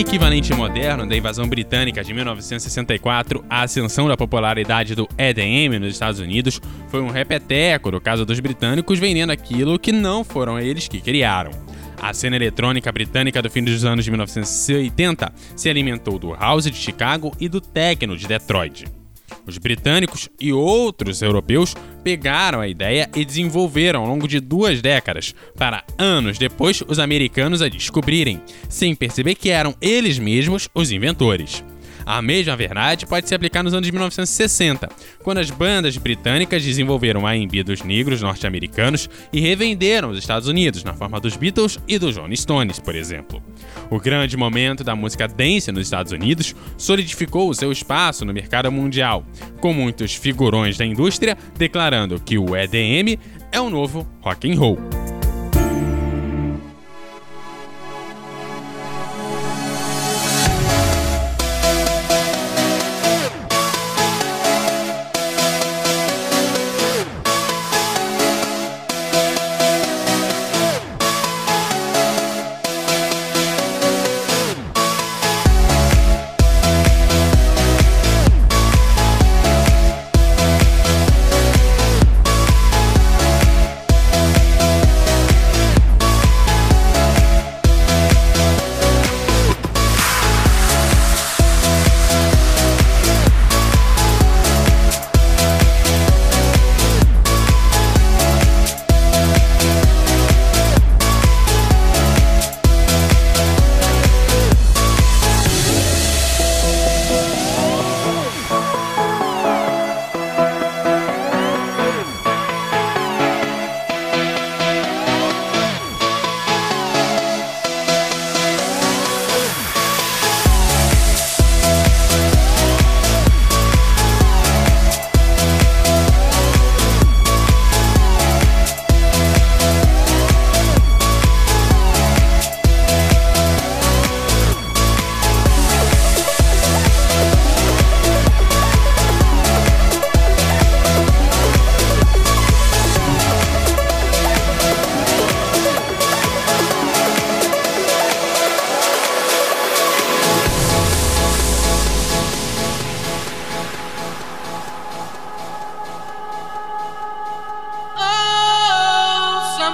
equivalente moderno da invasão britânica de 1964, a ascensão da popularidade do EDM nos Estados Unidos foi um repeteco do caso dos britânicos vendendo aquilo que não foram eles que criaram. A cena eletrônica britânica do fim dos anos de 1980 se alimentou do house de Chicago e do techno de Detroit. Os britânicos e outros europeus pegaram a ideia e desenvolveram ao longo de duas décadas, para anos depois os americanos a descobrirem, sem perceber que eram eles mesmos os inventores. A mesma verdade pode se aplicar nos anos de 1960, quando as bandas britânicas desenvolveram a R&B dos negros norte-americanos e revenderam os Estados Unidos na forma dos Beatles e dos Rolling Stones, por exemplo. O grande momento da música dance nos Estados Unidos solidificou o seu espaço no mercado mundial, com muitos figurões da indústria declarando que o EDM é o novo rock and roll.